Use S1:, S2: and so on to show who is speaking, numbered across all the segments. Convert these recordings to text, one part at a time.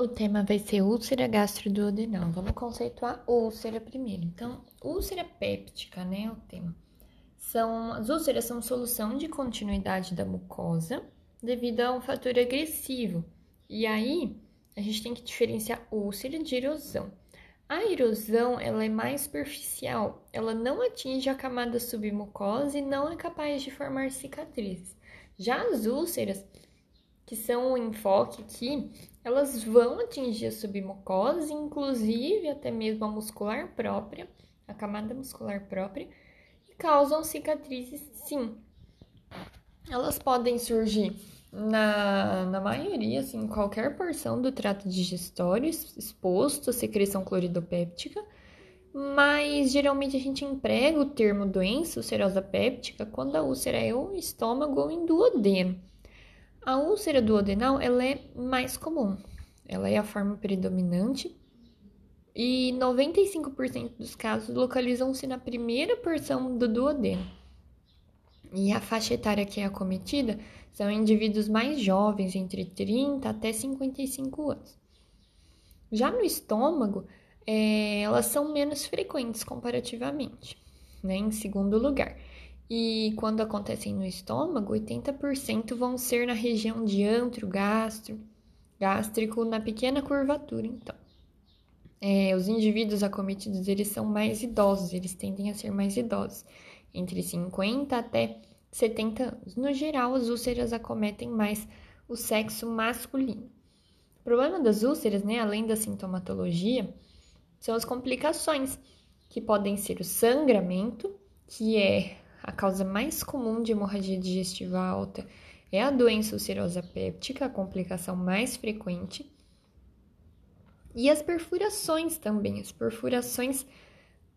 S1: O tema vai ser úlcera gastroduodenal. Vamos conceituar úlcera primeiro. Então, úlcera péptica, né, o tema. São, as úlceras são solução de continuidade da mucosa devido a um fator agressivo. E aí, a gente tem que diferenciar úlcera de erosão. A erosão, ela é mais superficial, ela não atinge a camada submucosa e não é capaz de formar cicatrizes. Já as úlceras, que são o enfoque aqui, elas vão atingir a submucosa, inclusive até mesmo a muscular própria, a camada muscular própria, e causam cicatrizes sim. Elas podem surgir na, na maioria, assim, qualquer porção do trato digestório exposto à secreção cloridopéptica, mas geralmente a gente emprega o termo doença ulcerosa péptica quando a úlcera é ou estômago ou em duodeno. A úlcera duodenal ela é mais comum, ela é a forma predominante e 95% dos casos localizam-se na primeira porção do duodeno. E a faixa etária que é acometida são indivíduos mais jovens, entre 30 até 55 anos. Já no estômago, é, elas são menos frequentes comparativamente, né, em segundo lugar. E quando acontecem no estômago, 80% vão ser na região de antro, gastro, gástrico, na pequena curvatura, então. É, os indivíduos acometidos, eles são mais idosos, eles tendem a ser mais idosos, entre 50 até 70 anos. No geral, as úlceras acometem mais o sexo masculino. O problema das úlceras, né, além da sintomatologia, são as complicações, que podem ser o sangramento, que é a causa mais comum de hemorragia digestiva alta, é a doença ulcerosa péptica, a complicação mais frequente. E as perfurações também. As perfurações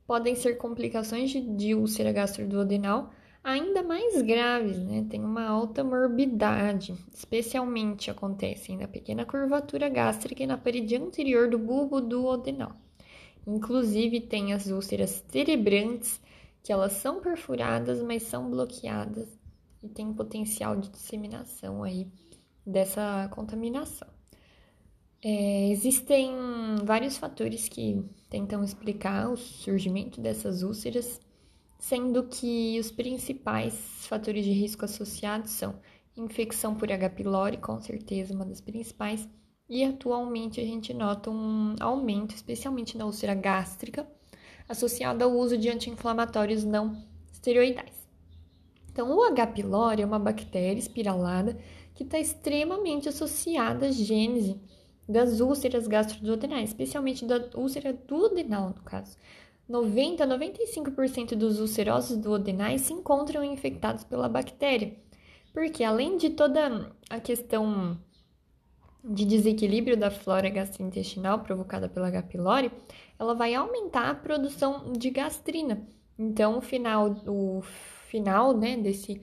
S1: podem ser complicações de, de úlcera gastroduodenal, ainda mais graves, né? Tem uma alta morbidade, especialmente acontecem na pequena curvatura gástrica e na parede anterior do bulbo duodenal. Inclusive tem as úlceras cerebrantes, que elas são perfuradas, mas são bloqueadas e tem potencial de disseminação aí dessa contaminação. É, existem vários fatores que tentam explicar o surgimento dessas úlceras sendo que os principais fatores de risco associados são infecção por H. pylori, com certeza uma das principais, e atualmente a gente nota um aumento, especialmente na úlcera gástrica, associado ao uso de anti-inflamatórios não esteroidais. Então, o H. pylori é uma bactéria espiralada que está extremamente associada à gênese das úlceras gastroduodenais, especialmente da úlcera duodenal, no caso. 90 a 95% dos ulcerosos duodenais se encontram infectados pela bactéria, porque além de toda a questão de desequilíbrio da flora gastrointestinal provocada pela H. pylori, ela vai aumentar a produção de gastrina. Então, o final, o final né, desse,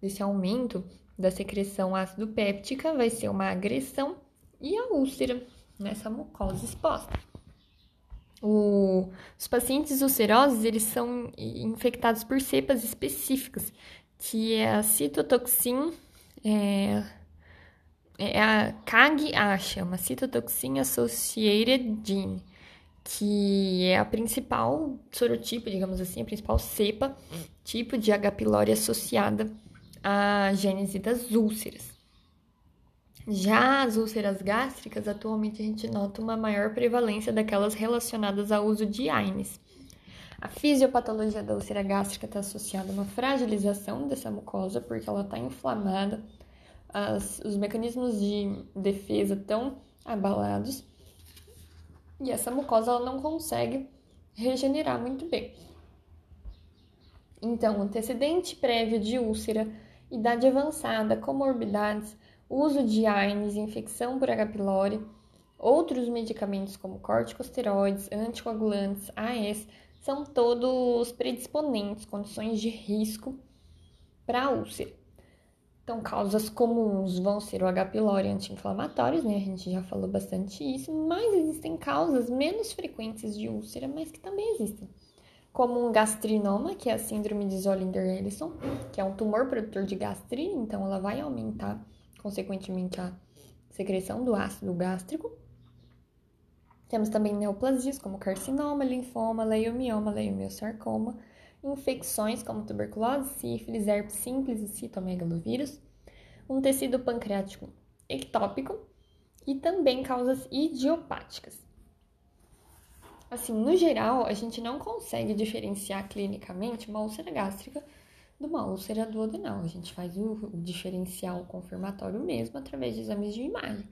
S1: desse aumento da secreção ácido péptica vai ser uma agressão e a úlcera nessa mucosa exposta. O, os pacientes ulcerosos, eles são infectados por cepas específicas, que é a citotoxin, é, é a CAG-A, chama Citotoxin Associated Gene, que é a principal sorotipo, digamos assim, a principal cepa, tipo de H. pylori associada à gênese das úlceras. Já as úlceras gástricas, atualmente a gente nota uma maior prevalência daquelas relacionadas ao uso de AINES. A fisiopatologia da úlcera gástrica está associada a uma fragilização dessa mucosa, porque ela está inflamada, as, os mecanismos de defesa estão abalados e essa mucosa ela não consegue regenerar muito bem. Então, antecedente prévio de úlcera, idade avançada, comorbidades, uso de AINES, infecção por H. pylori, outros medicamentos como corticosteroides, anticoagulantes, AS, são todos predisponentes, condições de risco para a úlcera. Então, causas comuns vão ser o H. pylori anti-inflamatórios, né? A gente já falou bastante isso, mas existem causas menos frequentes de úlcera, mas que também existem. Como um gastrinoma, que é a síndrome de Zollinger-Ellison, que é um tumor produtor de gastrina, então ela vai aumentar consequentemente a secreção do ácido gástrico. Temos também neoplasias, como carcinoma, linfoma, leiomioma, leiomiosarcoma, infecções como tuberculose, sífilis, herpes simples e citomegalovírus, um tecido pancreático ectópico e também causas idiopáticas. Assim, no geral, a gente não consegue diferenciar clinicamente uma úlcera gástrica de uma úlcera duodenal. A gente faz o, diferencial confirmatório mesmo através de exames de imagem,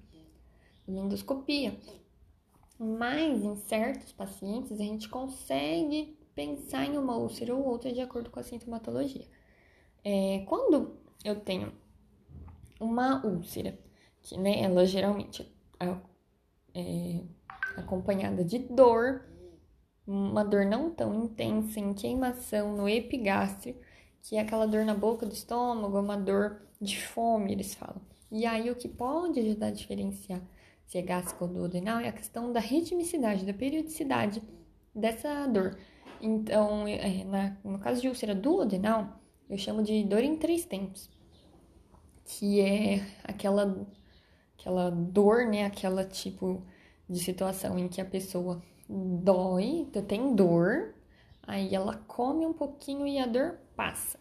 S1: endoscopia. Mas em certos pacientes a gente consegue pensar em uma úlcera ou outra de acordo com a sintomatologia. É, quando eu tenho uma úlcera, que né, ela geralmente é, é acompanhada de dor, uma dor não tão intensa em queimação no epigástrio, que é aquela dor na boca do estômago, uma dor de fome, eles falam. E aí o que pode ajudar a diferenciar se é gástrico ou duodenal é a questão da ritmicidade, da periodicidade dessa dor. Então, é, na, no caso de úlcera duodenal, eu chamo de dor em três tempos, que é aquela, aquela dor, né, aquela tipo de situação em que a pessoa dói, tem dor, aí ela come um pouquinho e a dor passa.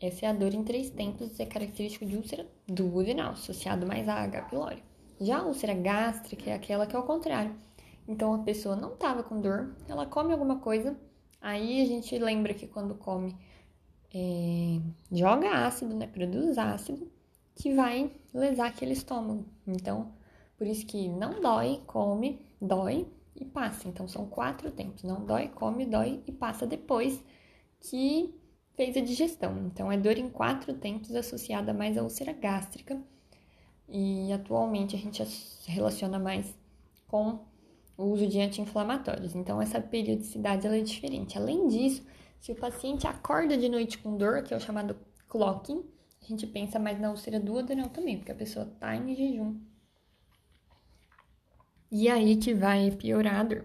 S1: Essa é a dor em três tempos, é característico de úlcera duodenal, associado mais a H. pylori. Já a úlcera gástrica é aquela que é o contrário. Então a pessoa não estava com dor, ela come alguma coisa, aí a gente lembra que quando come, é, joga ácido, né? Produz ácido, que vai lesar aquele estômago. Então, por isso que não dói, come, dói e passa. Então, são quatro tempos. Não dói, come, dói e passa depois que fez a digestão. Então, é dor em quatro tempos associada mais à úlcera gástrica. E atualmente a gente relaciona mais com o uso de anti-inflamatórios. Então, essa periodicidade é diferente. Além disso, se o paciente acorda de noite com dor, que é o chamado clocking, a gente pensa mais na úlcera duodenal também, porque a pessoa está em jejum e aí que vai piorar a dor.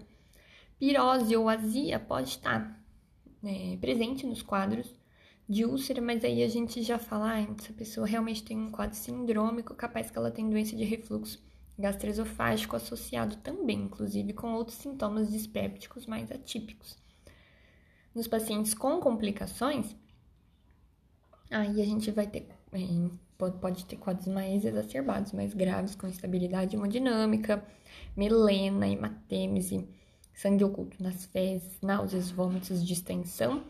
S1: Pirose ou azia pode estar né, presente nos quadros de úlcera, mas aí a gente já fala, ah, essa pessoa realmente tem um quadro sindrômico, capaz que ela tem doença de refluxo gastroesofágico associado também, inclusive com outros sintomas dispépticos mais atípicos. Nos pacientes com complicações, aí a gente vai ter, pode ter quadros mais exacerbados, mais graves, com instabilidade hemodinâmica, melena, hematêmese, sangue oculto nas fezes, náuseas, vômitos, distensão,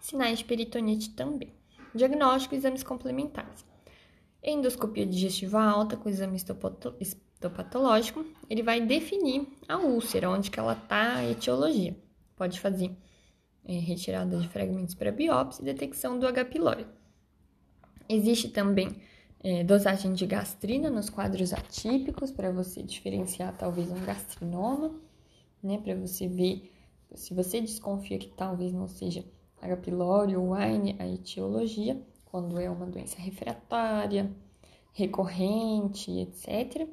S1: sinais de peritonite também. Diagnóstico e exames complementares. Endoscopia digestiva alta com exame histopatológico, ele vai definir a úlcera, onde que ela está, a etiologia. Pode fazer é, retirada de fragmentos para biópsia e detecção do H. pylori. Existe também é, dosagem de gastrina nos quadros atípicos para você diferenciar talvez um gastrinoma, né? Para você ver se você desconfia que talvez não seja H. pylori ou Wine, a etiologia, quando é uma doença refratária, recorrente, etc.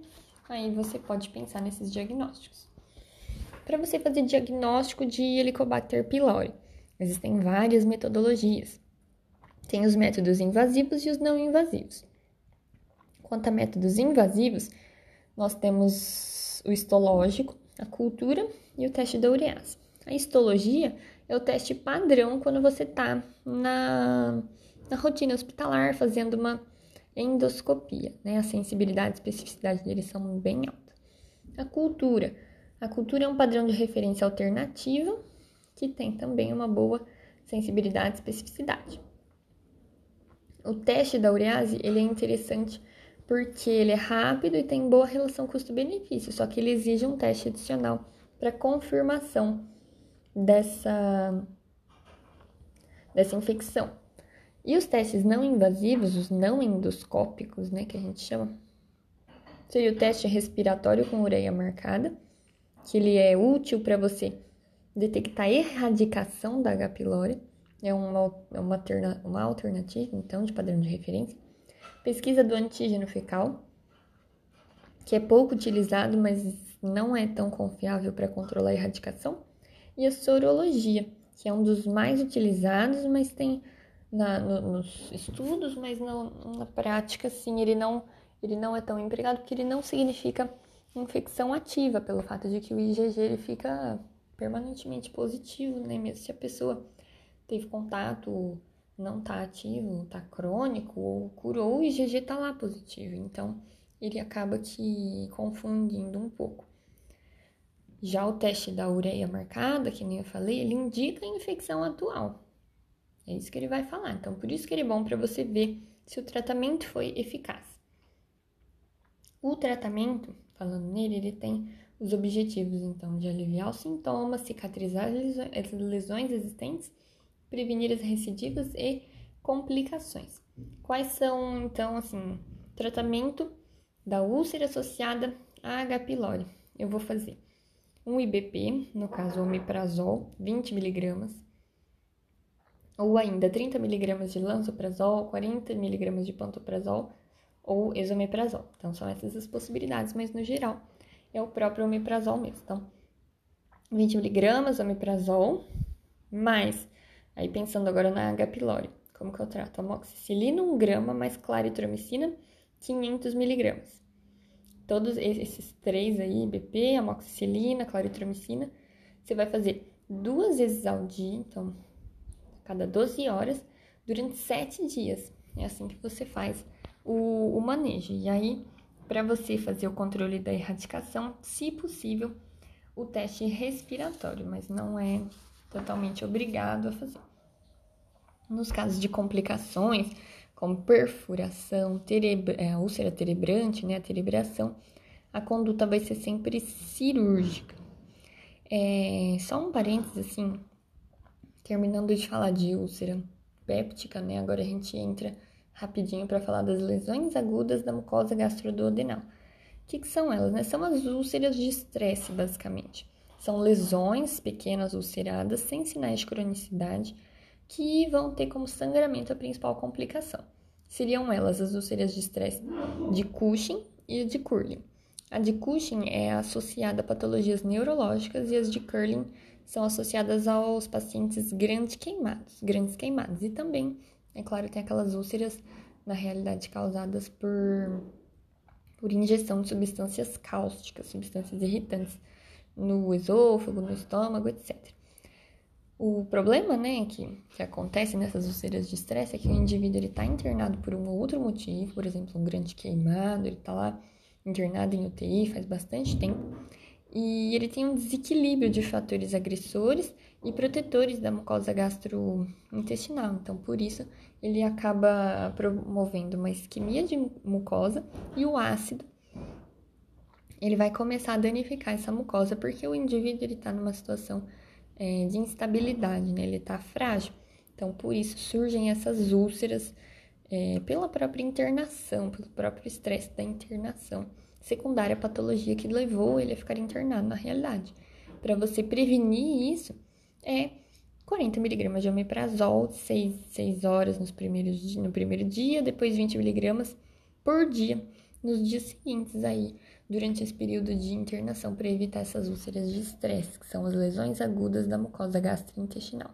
S1: Aí você pode pensar nesses diagnósticos. Para você fazer diagnóstico de Helicobacter pylori, existem várias metodologias. Tem os métodos invasivos e os não invasivos. Quanto a métodos invasivos, nós temos o histológico, a cultura e o teste da urease. A histologia é o teste padrão quando você está na, na rotina hospitalar fazendo uma endoscopia, né? A sensibilidade e especificidade deles são bem altas. A cultura. A cultura é um padrão de referência alternativa que tem também uma boa sensibilidade e especificidade. O teste da urease, ele é interessante porque ele é rápido e tem boa relação custo-benefício, só que ele exige um teste adicional para confirmação dessa, dessa infecção. E os testes não invasivos, os não endoscópicos, né, que a gente chama, seria o teste respiratório com ureia marcada, que ele é útil para você detectar a erradicação da H. pylori, é uma, é uma, uma alternativa, então, de padrão de referência pesquisa do antígeno fecal, que é pouco utilizado, mas não é tão confiável para controlar a erradicação, e a sorologia, que é um dos mais utilizados, mas tem na, no, nos estudos, mas na, na prática, sim, ele não, ele não é tão empregado, porque ele não significa infecção ativa, pelo fato de que o IgG ele fica permanentemente positivo, né? Mesmo se a pessoa teve contato, não tá ativo, tá crônico ou curou, o IgG tá lá positivo. Então, ele acaba te confundindo um pouco. Já o teste da ureia marcada, que nem eu falei, ele indica a infecção atual. É isso que ele vai falar. Então, por isso que ele é bom para você ver se o tratamento foi eficaz. O tratamento, falando nele, ele tem os objetivos, então, de aliviar os sintomas, cicatrizar as lesões existentes, prevenir as recidivas e complicações. Quais são, então, assim, tratamento da úlcera associada a H. pylori? Eu vou fazer um IBP, no caso omeprazol, 20 miligramas, ou ainda 30 miligramas de lansoprazol, 40 miligramas de pantoprazol ou esomeprazol. Então, são essas as possibilidades, mas no geral é o próprio omeprazol mesmo. Então, 20 miligramas omeprazol, mais, aí pensando agora na H. pylori, como que eu trato? Amoxicilina 1 grama mais claritromicina 500 miligramas. Todos esses três aí, BP, amoxicilina, claritromicina, você vai fazer duas vezes ao dia, então, cada 12 horas, durante 7 dias. É assim que você faz o, o manejo. E aí, para você fazer o controle da erradicação, se possível, o teste respiratório, mas não é totalmente obrigado a fazer. Nos casos de complicações, como perfuração, terebra, é, úlcera terebrante, né, a terebração, a conduta vai ser sempre cirúrgica. É, só um parênteses, assim, terminando de falar de úlcera péptica, né, agora a gente entra rapidinho para falar das lesões agudas da mucosa gastroduodenal. O que, que são elas? Né? São as úlceras de estresse, basicamente. São lesões pequenas ulceradas sem sinais de cronicidade que vão ter como sangramento a principal complicação. Seriam elas as úlceras de estresse de Cushing e de Curling. A de Cushing é associada a patologias neurológicas e as de Curling são associadas aos pacientes grandes queimados, grandes queimados. E também, é claro, tem aquelas úlceras, na realidade, causadas por, por injeção de substâncias cáusticas, substâncias irritantes no esôfago, no estômago, etc. O problema, né, que, que acontece nessas úlceras de estresse é que o indivíduo ele está internado por um outro motivo, por exemplo, um grande queimado, ele está lá internado em UTI faz bastante tempo, e ele tem um desequilíbrio de fatores agressores e protetores da mucosa gastrointestinal. Então, por isso, ele acaba promovendo uma isquemia de mucosa e o ácido ele vai começar a danificar essa mucosa porque o indivíduo está numa situação é, de instabilidade, né? Ele está frágil. Então, por isso surgem essas úlceras é, pela própria internação, pelo próprio estresse da internação, secundária patologia que levou ele a ficar internado na realidade. Para você prevenir isso, é 40 miligramas de omeprazol, 6, 6 horas nos primeiros, no primeiro dia, depois 20 miligramas por dia nos dias seguintes aí, durante esse período de internação, para evitar essas úlceras de estresse, que são as lesões agudas da mucosa gastrointestinal.